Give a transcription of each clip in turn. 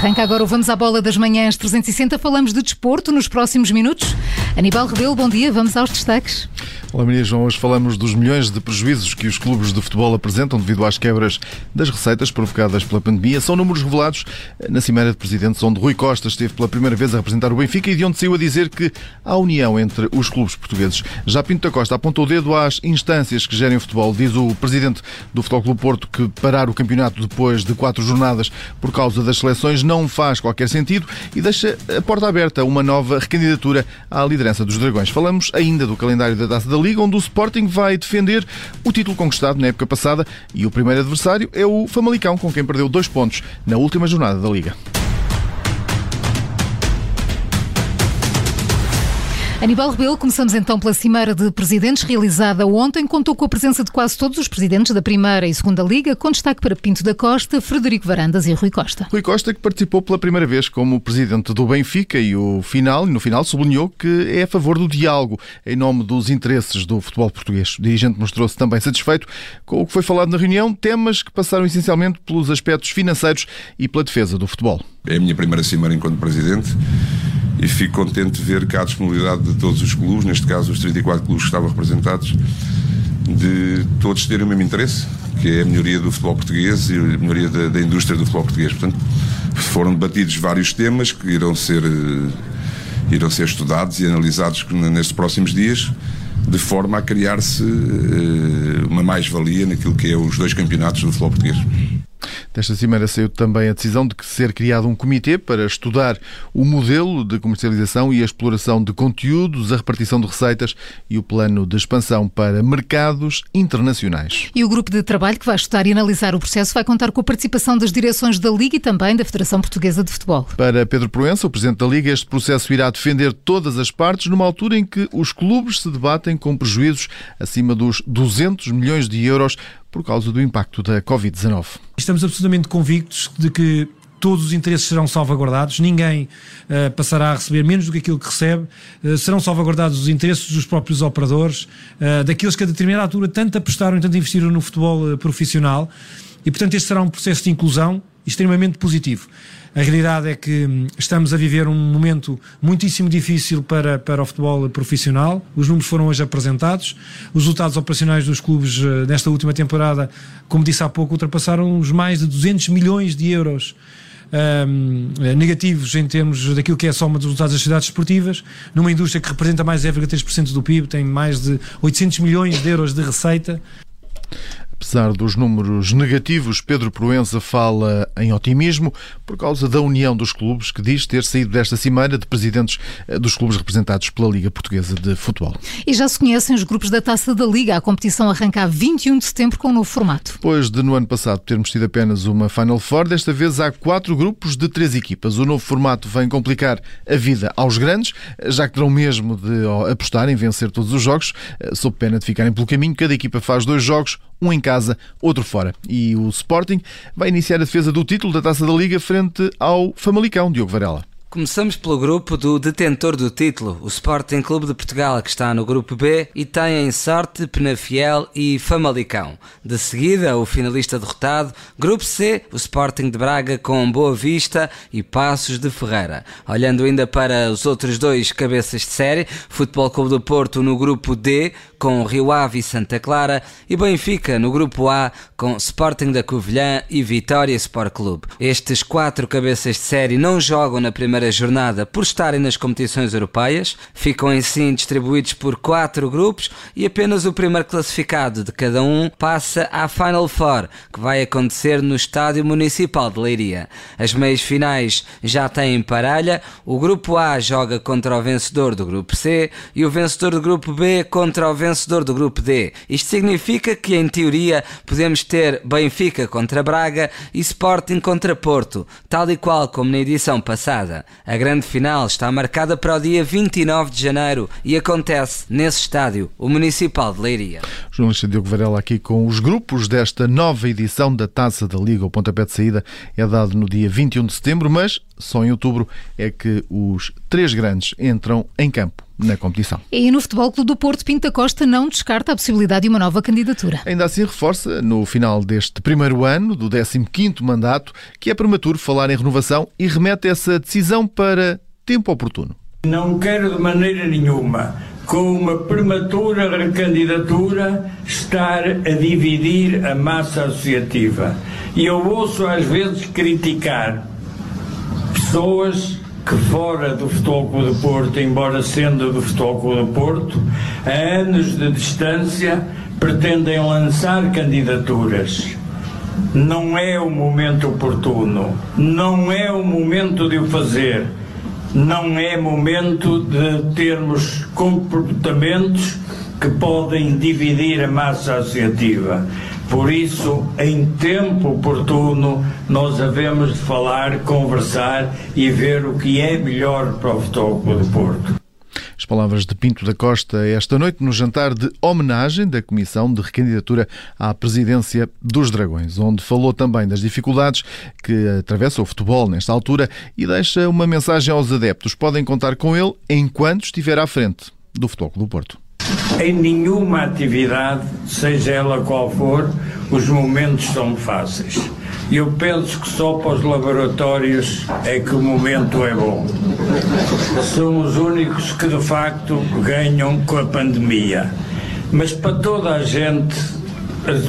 Arranca agora o Vamos à Bola das Manhãs 360. Falamos de desporto nos próximos minutos. Aníbal Rebelo, bom dia. Vamos aos destaques. Olá Maria João, hoje falamos dos milhões de prejuízos que os clubes de futebol apresentam devido às quebras das receitas provocadas pela pandemia. São números revelados na Cimeira de Presidentes, onde Rui Costa esteve pela primeira vez a representar o Benfica e de onde saiu a dizer que há união entre os clubes portugueses. Já Pinto da Costa apontou o dedo às instâncias que gerem o futebol. Diz o presidente do Futebol Clube Porto que parar o campeonato depois de quatro jornadas por causa das seleções não faz qualquer sentido e deixa a porta aberta a uma nova recandidatura à liderança dos Dragões. Falamos ainda do calendário da Taça da Liga, onde o Sporting vai defender o título conquistado na época passada e o primeiro adversário é o Famalicão, com quem perdeu dois pontos na última jornada da Liga. Aníbal Rebelo, começamos então pela Cimeira de Presidentes, realizada ontem, contou com a presença de quase todos os presidentes da Primeira e Segunda Liga, com destaque para Pinto da Costa, Frederico Varandas e Rui Costa. Rui Costa, que participou pela primeira vez como presidente do Benfica e o final, e no final sublinhou que é a favor do diálogo em nome dos interesses do futebol português. O dirigente mostrou-se também satisfeito com o que foi falado na reunião, temas que passaram essencialmente pelos aspectos financeiros e pela defesa do futebol. É a minha primeira cimeira enquanto presidente e fico contente de ver que há disponibilidade de todos os clubes, neste caso os 34 clubes que estavam representados, de todos terem o mesmo interesse, que é a melhoria do futebol português e a melhoria da, da indústria do futebol português. Portanto, foram debatidos vários temas que irão ser, eh, irão ser estudados e analisados nestes próximos dias, de forma a criar-se eh, uma mais-valia naquilo que é os dois campeonatos do futebol português. Desta cimeira saiu também a decisão de que ser criado um comitê para estudar o modelo de comercialização e a exploração de conteúdos, a repartição de receitas e o plano de expansão para mercados internacionais. E o grupo de trabalho que vai estudar e analisar o processo vai contar com a participação das direções da Liga e também da Federação Portuguesa de Futebol. Para Pedro Proença, o presidente da Liga, este processo irá defender todas as partes numa altura em que os clubes se debatem com prejuízos acima dos 200 milhões de euros por causa do impacto da Covid-19. Estamos absolutamente convictos de que todos os interesses serão salvaguardados, ninguém uh, passará a receber menos do que aquilo que recebe, uh, serão salvaguardados os interesses dos próprios operadores, uh, daqueles que a determinada altura tanto apostaram e tanto investiram no futebol profissional, e portanto este será um processo de inclusão extremamente positivo. A realidade é que hum, estamos a viver um momento muitíssimo difícil para, para o futebol profissional. Os números foram hoje apresentados. Os resultados operacionais dos clubes eh, nesta última temporada, como disse há pouco, ultrapassaram os mais de 200 milhões de euros. Um, negativos em termos daquilo que é a soma dos resultados das cidades esportivas, numa indústria que representa mais de 0,3% do PIB, tem mais de 800 milhões de euros de receita. Apesar dos números negativos, Pedro Proença fala em otimismo por causa da união dos clubes, que diz ter saído desta cimeira de presidentes eh, dos clubes representados pela Liga Portuguesa de Futebol. E já se conhecem os grupos da Taça da Liga. A competição arranca a 21 de setembro com um novo formato. Depois de no ano passado termos tido apenas uma Final Four, desta vez há quatro grupos de três equipas. O novo formato vem complicar a vida aos grandes, já que terão mesmo de apostar em vencer todos os jogos, eh, sob pena de ficarem pelo caminho. Cada equipa faz dois jogos, um em casa, outro fora. E o Sporting vai iniciar a defesa do título da Taça da Liga frente ao Famalicão, Diogo Varela. Começamos pelo grupo do detentor do título, o Sporting Clube de Portugal, que está no grupo B e tem em sorte Penafiel e Famalicão. De seguida, o finalista derrotado, grupo C, o Sporting de Braga com Boa Vista e Passos de Ferreira. Olhando ainda para os outros dois cabeças de série, Futebol Clube do Porto no grupo D, com Rio Ave e Santa Clara, e Benfica no grupo A, com Sporting da Covilhã e Vitória Sport Clube. Estes quatro cabeças de série não jogam na primeira primeira jornada por estarem nas competições europeias, ficam assim distribuídos por quatro grupos e apenas o primeiro classificado de cada um passa à Final Four, que vai acontecer no Estádio Municipal de Leiria. As meias finais já têm parelha, o grupo A joga contra o vencedor do grupo C e o vencedor do grupo B contra o vencedor do grupo D. Isto significa que, em teoria, podemos ter Benfica contra Braga e Sporting contra Porto, tal e qual como na edição passada. A grande final está marcada para o dia 29 de janeiro e acontece nesse estádio, o Municipal de Leiria. Jornalista Diogo Varela aqui com os grupos desta nova edição da Taça da Liga. O pontapé de saída é dado no dia 21 de setembro, mas só em outubro é que os três grandes entram em campo. Na competição. E no Futebol Clube do Porto, Pinta Costa não descarta a possibilidade de uma nova candidatura. Ainda assim reforça, no final deste primeiro ano, do 15º mandato, que é prematuro falar em renovação e remete essa decisão para tempo oportuno. Não quero de maneira nenhuma, com uma prematura recandidatura, estar a dividir a massa associativa. E eu ouço às vezes criticar pessoas que fora do Futebol Clube do Porto, embora sendo do Futebol Clube do Porto, a anos de distância, pretendem lançar candidaturas. Não é o momento oportuno, não é o momento de o fazer, não é momento de termos comportamentos que podem dividir a massa associativa. Por isso, em tempo oportuno, nós havemos de falar, conversar e ver o que é melhor para o Futebol Clube do Porto. As palavras de Pinto da Costa esta noite no jantar de homenagem da Comissão de Recandidatura à Presidência dos Dragões, onde falou também das dificuldades que atravessa o futebol nesta altura e deixa uma mensagem aos adeptos. Podem contar com ele enquanto estiver à frente do Futebol do Porto. Em nenhuma atividade, seja ela qual for, os momentos são fáceis. Eu penso que só para os laboratórios é que o momento é bom. São os únicos que de facto ganham com a pandemia. Mas para toda a gente,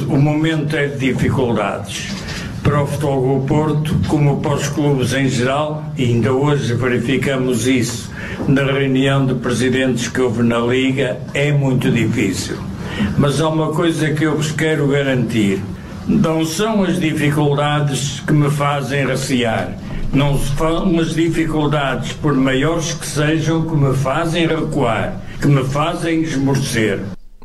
o momento é de dificuldades para o Futebol do Porto, como para os clubes em geral, e ainda hoje verificamos isso na reunião de presidentes que houve na Liga, é muito difícil. Mas há uma coisa que eu vos quero garantir: não são as dificuldades que me fazem recear, não são as dificuldades, por maiores que sejam, que me fazem recuar, que me fazem esmorecer.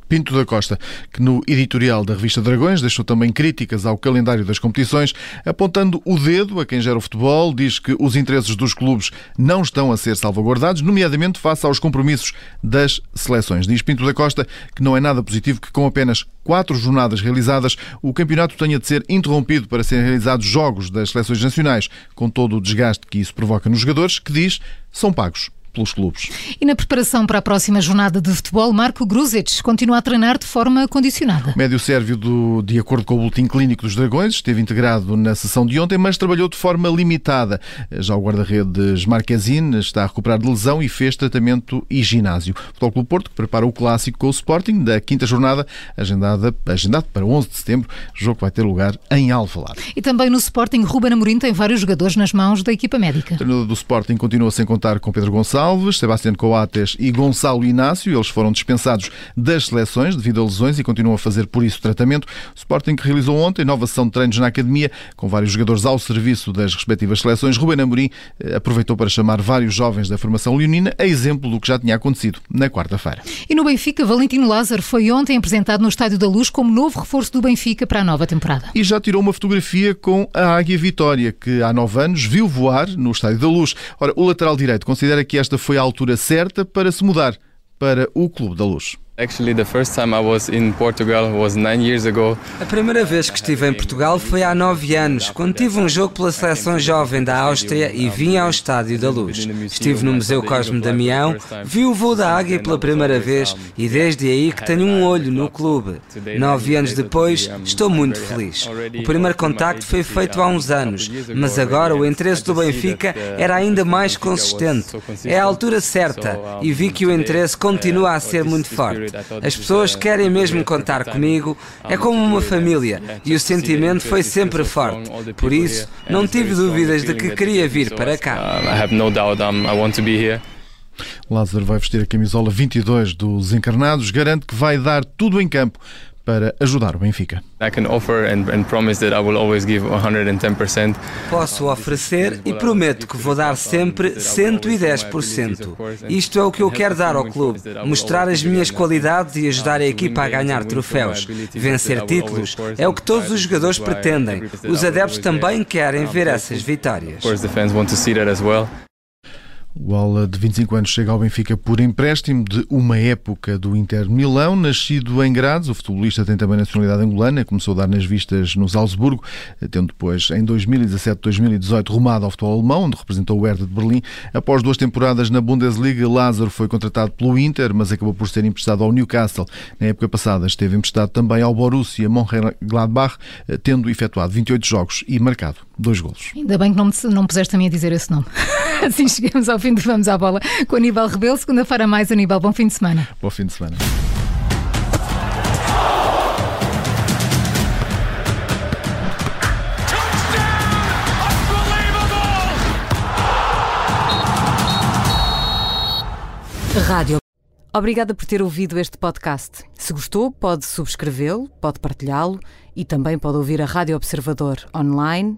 Pinto da Costa, que no editorial da revista Dragões deixou também críticas ao calendário das competições, apontando o dedo a quem gera o futebol, diz que os interesses dos clubes não estão a ser salvaguardados, nomeadamente face aos compromissos das seleções. Diz Pinto da Costa que não é nada positivo que com apenas quatro jornadas realizadas o campeonato tenha de ser interrompido para serem realizados jogos das seleções nacionais, com todo o desgaste que isso provoca nos jogadores, que diz são pagos pelos clubes. E na preparação para a próxima jornada de futebol, Marco Gruzic continua a treinar de forma condicionada. O médio sérvio, do, de acordo com o boletim clínico dos Dragões, esteve integrado na sessão de ontem, mas trabalhou de forma limitada. Já o guarda-redes Marquezine está a recuperar de lesão e fez tratamento e ginásio. O Futebol Clube Porto, que prepara o clássico com o Sporting da quinta jornada, agendada, agendado para 11 de setembro, jogo que vai ter lugar em Alvalade. E também no Sporting, Ruben Amorim tem vários jogadores nas mãos da equipa médica. O treinador do Sporting continua sem contar com Pedro Gonçalves, Alves, Sebastián Coates e Gonçalo Inácio. Eles foram dispensados das seleções devido a lesões e continuam a fazer por isso tratamento. O Sporting que realizou ontem nova sessão de treinos na academia com vários jogadores ao serviço das respectivas seleções. Ruben Amorim eh, aproveitou para chamar vários jovens da formação leonina, a exemplo do que já tinha acontecido na quarta-feira. E no Benfica, Valentino Lázaro foi ontem apresentado no Estádio da Luz como novo reforço do Benfica para a nova temporada. E já tirou uma fotografia com a Águia Vitória, que há nove anos viu voar no Estádio da Luz. Ora, o lateral direito considera que esta foi a altura certa para se mudar para o Clube da Luz. Actually, the first time I was in Portugal was nine years ago. A primeira vez que estive em Portugal foi há nove anos, quando tive um jogo pela seleção jovem da Áustria e vim ao Estádio da Luz. Estive no Museu Cosme Damião, vi o voo da águia pela primeira vez e desde aí que tenho um olho no clube. Nove anos depois, estou muito feliz. O primeiro contacto foi feito há uns anos, mas agora o interesse do Benfica era ainda mais consistente. É a altura certa e vi que o interesse continua a ser muito forte. As pessoas querem mesmo contar comigo, é como uma família e o sentimento foi sempre forte. Por isso, não tive dúvidas de que queria vir para cá. Lázaro vai vestir a camisola 22 dos Encarnados, garante que vai dar tudo em campo para ajudar o Benfica. Posso oferecer e prometo que vou dar sempre 110%. Isto é o que eu quero dar ao clube: mostrar as minhas qualidades e ajudar a equipa a ganhar troféus. Vencer títulos é o que todos os jogadores pretendem. Os adeptos também querem ver essas vitórias. O ala de 25 anos chega ao Benfica por empréstimo de uma época do Inter Milão. Nascido em Graz, o futebolista tem também nacionalidade angolana, começou a dar nas vistas no Salzburgo, tendo depois, em 2017-2018, rumado ao futebol alemão, onde representou o Hertha de Berlim. Após duas temporadas na Bundesliga, Lázaro foi contratado pelo Inter, mas acabou por ser emprestado ao Newcastle. Na época passada esteve emprestado também ao Borussia Mönchengladbach, tendo efetuado 28 jogos e marcado dois golos. Ainda bem que não me, não puseste a mim a dizer esse nome. assim chegamos ao fim de Vamos à Bola com Aníbal Rebelo. Segunda-feira mais, Aníbal. Bom fim de semana. Bom fim de semana. Rádio. Obrigada por ter ouvido este podcast. Se gostou, pode subscrevê-lo, pode partilhá-lo e também pode ouvir a Rádio Observador online